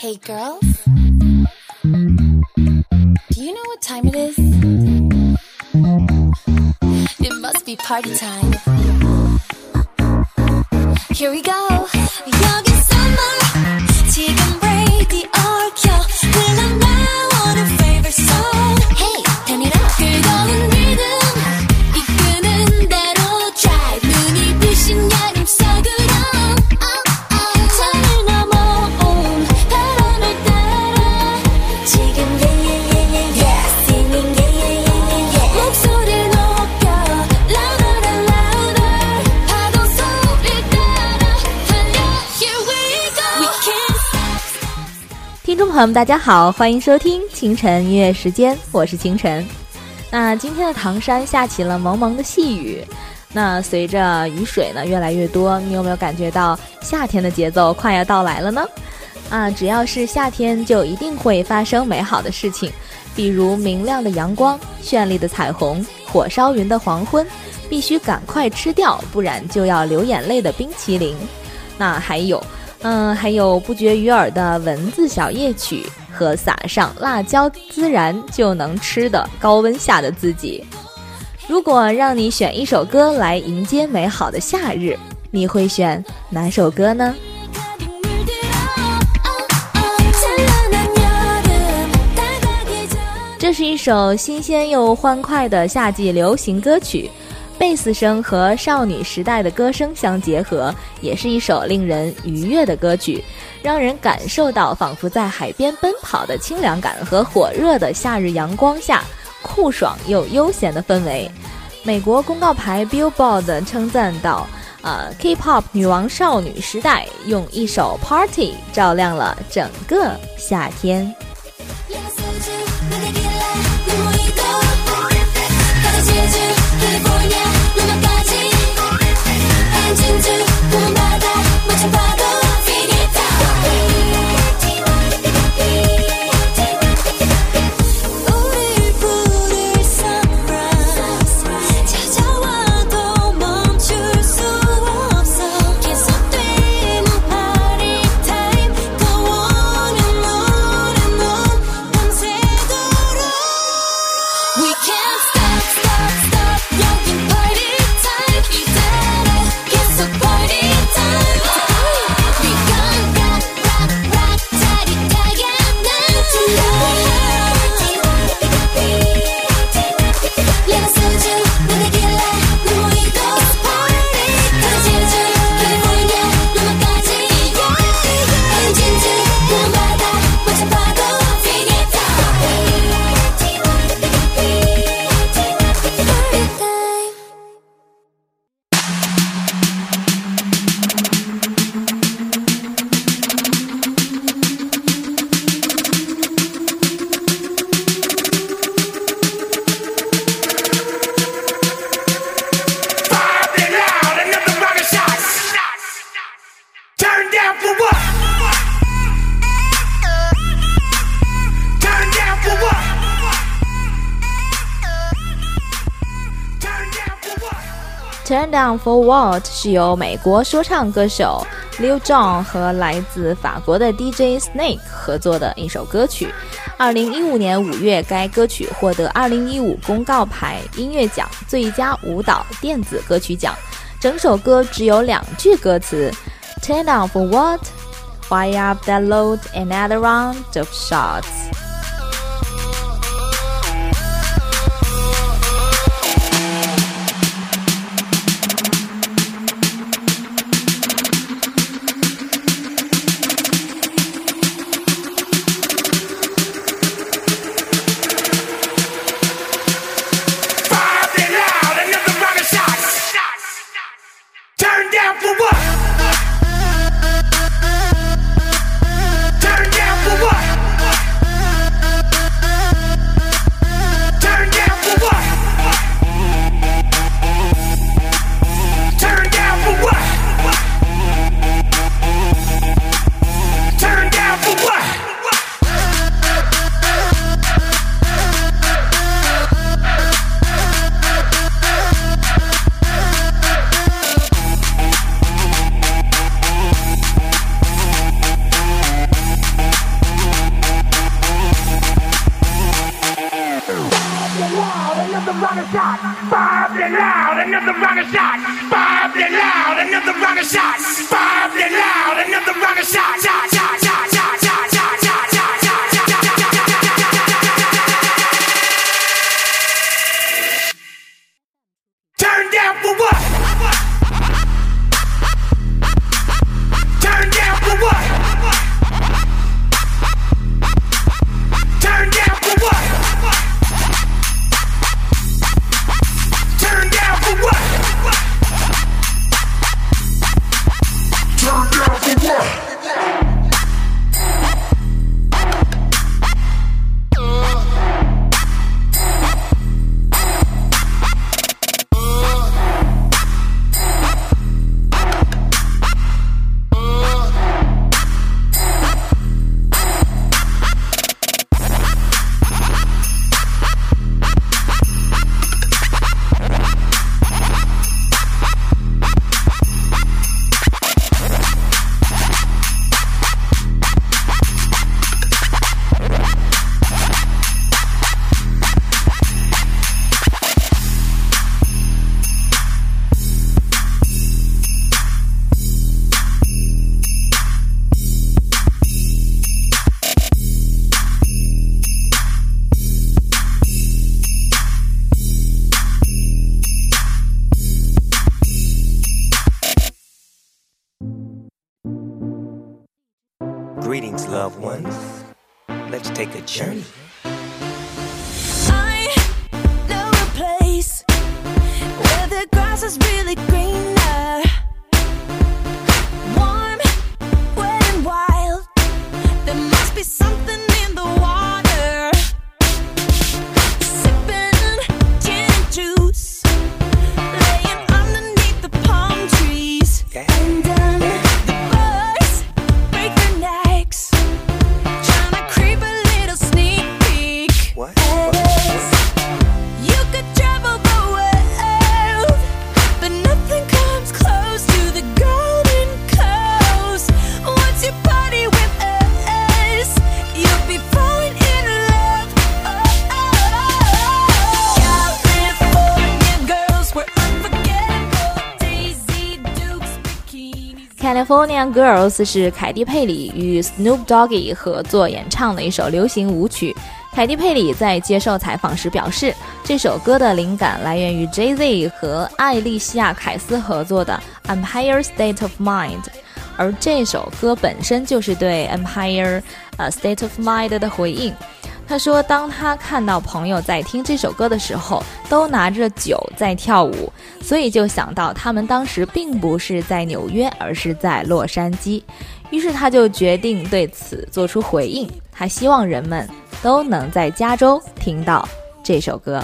Hey girls, do you know what time it is? It must be party time. Here we go. 여기 summer, 지금 听众朋友们，大家好，欢迎收听清晨音乐时间，我是清晨。那今天的唐山下起了蒙蒙的细雨，那随着雨水呢越来越多，你有没有感觉到夏天的节奏快要到来了呢？啊，只要是夏天，就一定会发生美好的事情，比如明亮的阳光、绚丽的彩虹、火烧云的黄昏，必须赶快吃掉，不然就要流眼泪的冰淇淋。那还有。嗯还有不绝于耳的文字小夜曲和撒上辣椒孜然就能吃的高温下的自己。如果让你选一首歌来迎接美好的夏日你会选哪首歌呢？这是一首新鲜又欢快的夏季流行歌曲贝斯声和少女时代的歌声相结合，也是一首令人愉悦的歌曲，让人感受到仿佛在海边奔跑的清凉感和火热的夏日阳光下酷爽又悠闲的氛围。美国公告牌 Billboard 称赞道：“呃，K-pop 女王少女时代用一首 Party 照亮了整个夏天。” into For What 是由美国说唱歌手 Lil Jon 和来自法国的 DJ Snake 合作的一首歌曲。二零一五年五月，该歌曲获得二零一五公告牌音乐奖最佳舞蹈电子歌曲奖。整首歌只有两句歌词：Turn down for what? Fire up that load, another round of shots. Girls》是凯蒂·佩里与 Snoop Doggy 合作演唱的一首流行舞曲。凯蒂·佩里在接受采访时表示，这首歌的灵感来源于 Jay Z 和艾丽西亚·凯斯合作的《Empire State of Mind》，而这首歌本身就是对 Empire，呃，State of Mind 的回应。他说，当他看到朋友在听这首歌的时候，都拿着酒在跳舞，所以就想到他们当时并不是在纽约，而是在洛杉矶。于是他就决定对此做出回应，他希望人们都能在加州听到这首歌。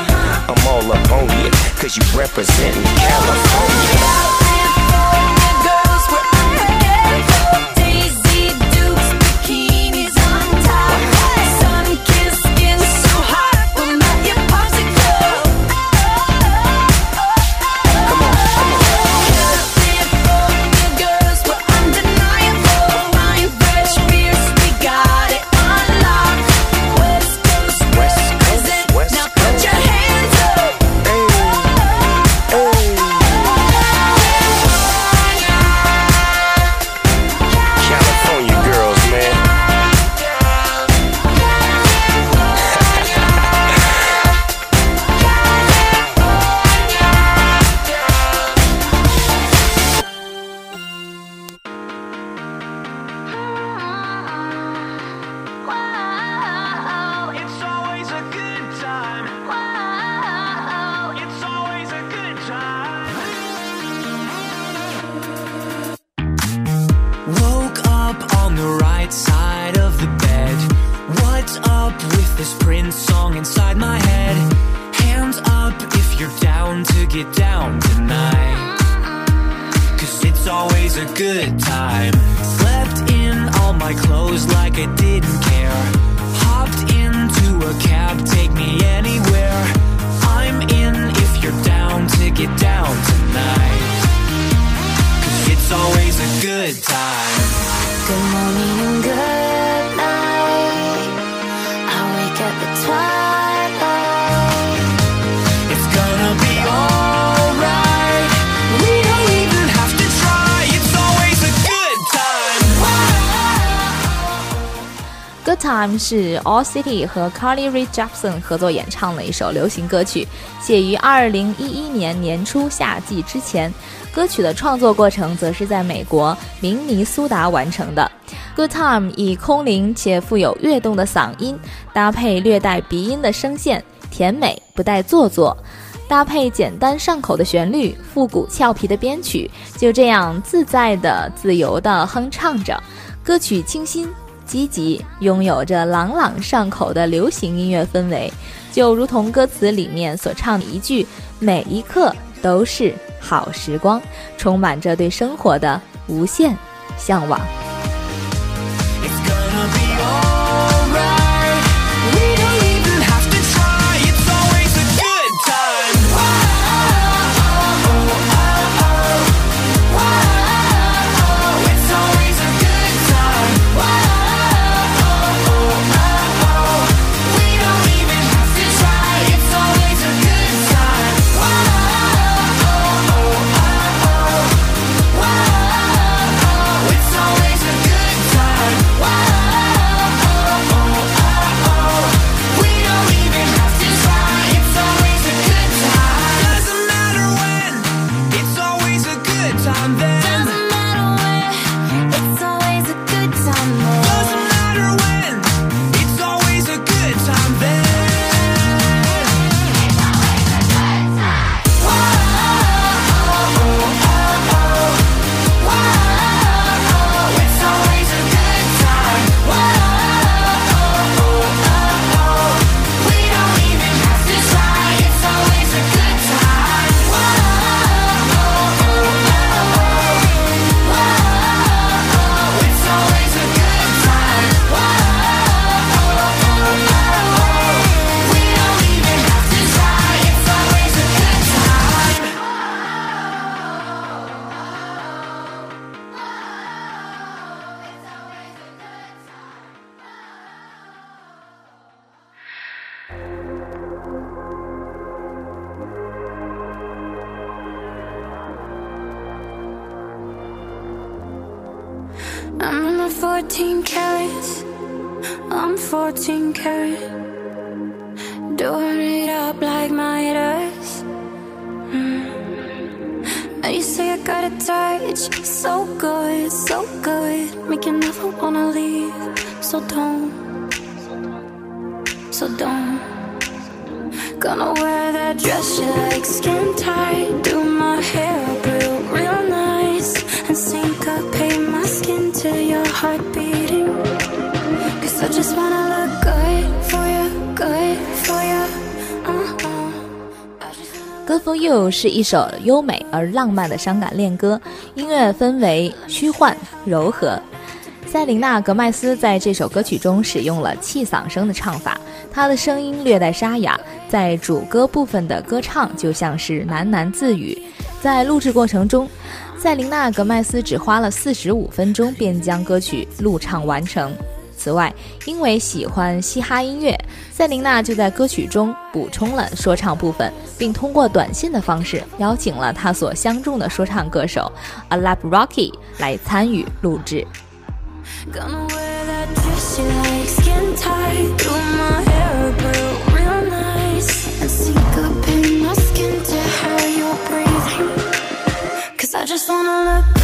I'm all up on you, cause you representing California. California Time 是 All City 和 Carly Rae Jepsen 合作演唱的一首流行歌曲，写于2011年年初夏季之前。歌曲的创作过程则是在美国明尼苏达完成的。Good Time 以空灵且富有跃动的嗓音，搭配略带鼻音的声线，甜美不带做作。搭配简单上口的旋律，复古俏皮的编曲，就这样自在的、自由的哼唱着。歌曲清新积极，拥有着朗朗上口的流行音乐氛围，就如同歌词里面所唱的一句：“每一刻都是好时光”，充满着对生活的无限向往。Gonna wear that dress you like, skin tight. Do my hair up real, real nice. And syncopate my skin to your heartbeat，cause I just wanna look good for you, good for you. Uh-huh. I just wanna Good for You 是一首优美而浪漫的伤感恋歌，音乐氛围虚幻柔和。塞琳娜·格麦斯在这首歌曲中使用了气嗓声的唱法，她的声音略带沙哑，在主歌部分的歌唱就像是喃喃自语。在录制过程中，塞琳娜·格麦斯只花了四十五分钟便将歌曲录唱完成。此外，因为喜欢嘻哈音乐，塞琳娜就在歌曲中补充了说唱部分，并通过短信的方式邀请了她所相中的说唱歌手 Alab Rocky 来参与录制。Gonna wear that dress you like, skin tight. Do my hair up real, nice. And sink up in my skin to how you're breathing. Cause I just wanna look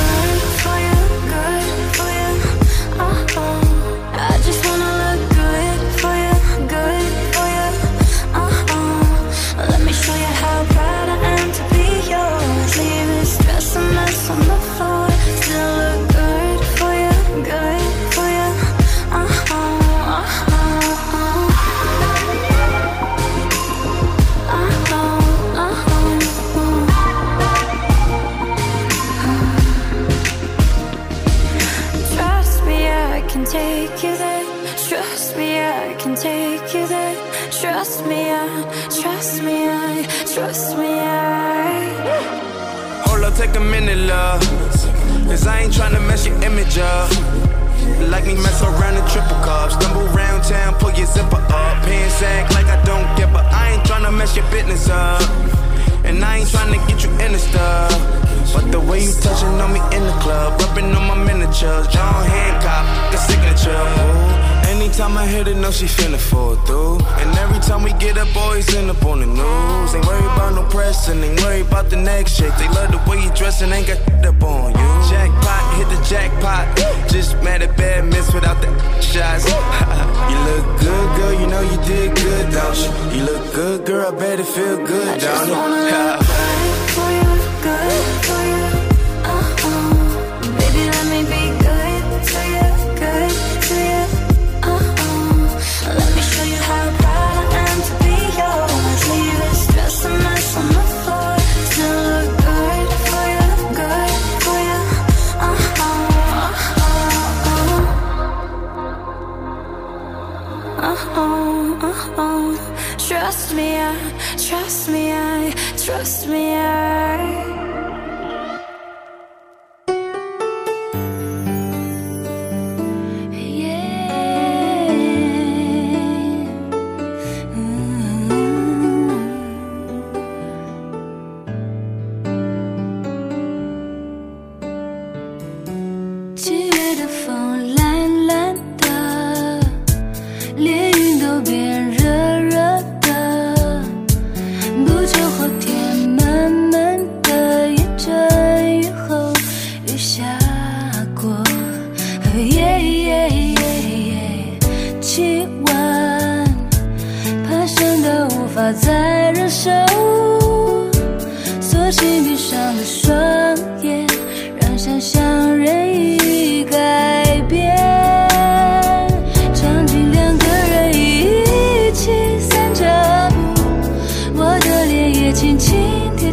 can take you there. Trust me, I can take you there. Trust me, I, trust me, I, trust me, I. Hold up, take a minute, love. Cause I ain't trying to mess your image up. Like me, mess around the triple cups. Stumble round town, pull your zipper up. Pants act like I don't get, but I ain't trying to mess your business up. And I ain't trying to get you in the stuff. But the way you touching on me in the club, rubbing on my miniatures, John Hancock, the signature. Ooh. Anytime I hit it, know she finna fall through. And every time we get up, always end up on the news. Ain't worried about no pressing, ain't worried about the next chick. They love the way you dressing, ain't got up on you. Jackpot, hit the jackpot. Just mad at bad miss without the shots. you look good, girl, you know you did good, don't you? You look good, girl, I bet it feel good, don't wanna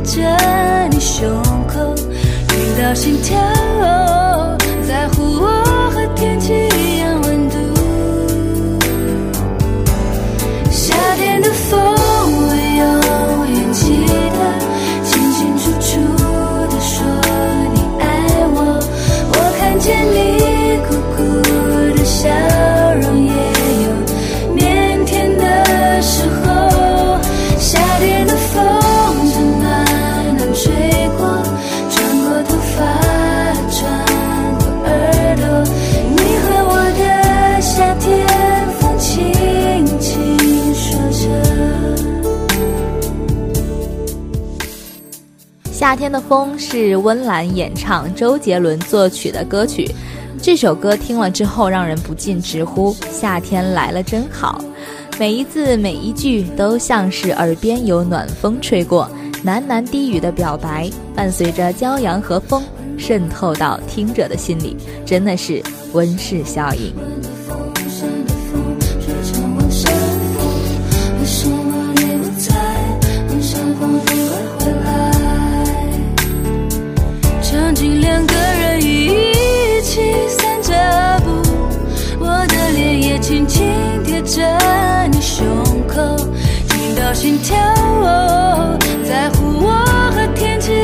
着你胸口，听到心跳，夏天的风是温岚演唱、周杰伦作曲的歌曲。这首歌听了之后，让人不禁直呼“夏天来了真好”。每一字每一句都像是耳边有暖风吹过，喃喃低语的表白，伴随着骄阳和风，渗透到听者的心里，真的是温室效应。轻轻贴着你胸口，听到心跳，在乎我和天气。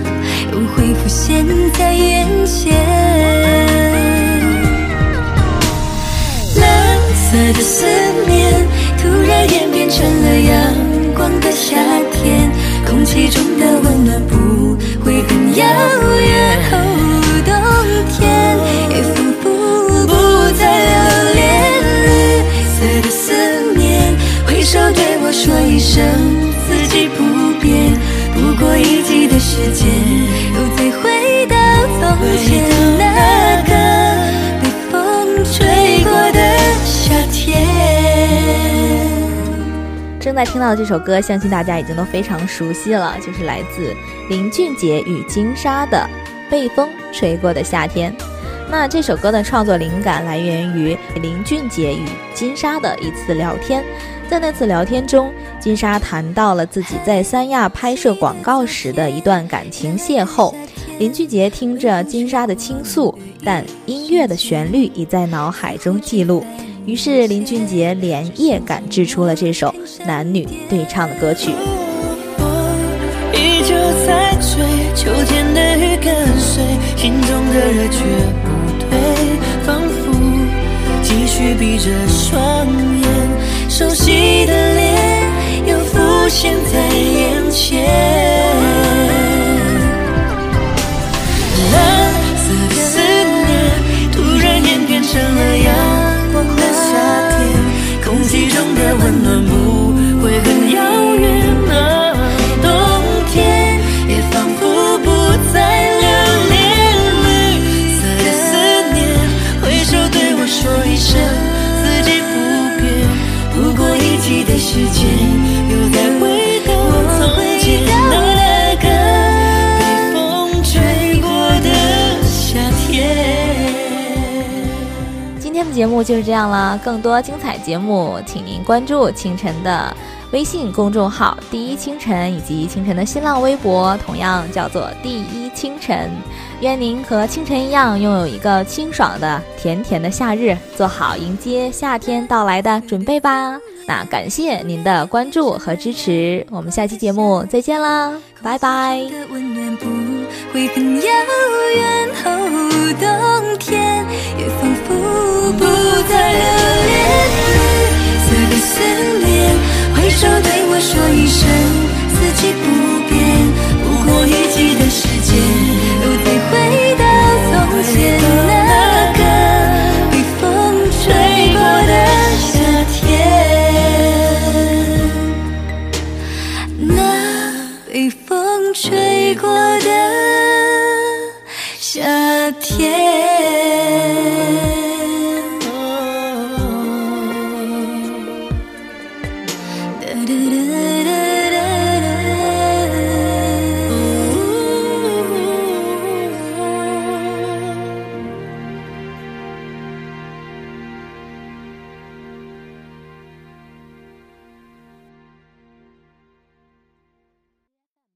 浮现在眼前。蓝色的思念突然演变成了阳光的夏天，空气中的温暖不正在听到的这首歌，相信大家已经都非常熟悉了，就是来自林俊杰与金莎的《被风吹过的夏天》。那这首歌的创作灵感来源于林俊杰与金莎的一次聊天，在那次聊天中，金莎谈到了自己在三亚拍摄广告时的一段感情邂逅。林俊杰听着金莎的倾诉，但音乐的旋律已在脑海中记录。于是林俊杰连夜赶制出了这首男女对唱的歌曲。风依旧在吹，秋天的雨跟随，心中的热却不退，仿佛继续闭着双眼，熟悉的脸又浮现在眼前。蓝色的思念突然演变成了阳温暖不节目就是这样了，更多精彩节目，请您关注清晨的微信公众号“第一清晨”以及清晨的新浪微博，同样叫做“第一清晨”。愿您和清晨一样，拥有一个清爽的、甜甜的夏日，做好迎接夏天到来的准备吧。那感谢您的关注和支持，我们下期节目再见啦，拜拜。的温暖不会很遥远，哦，冬天也仿佛不再留恋。绿色的思念，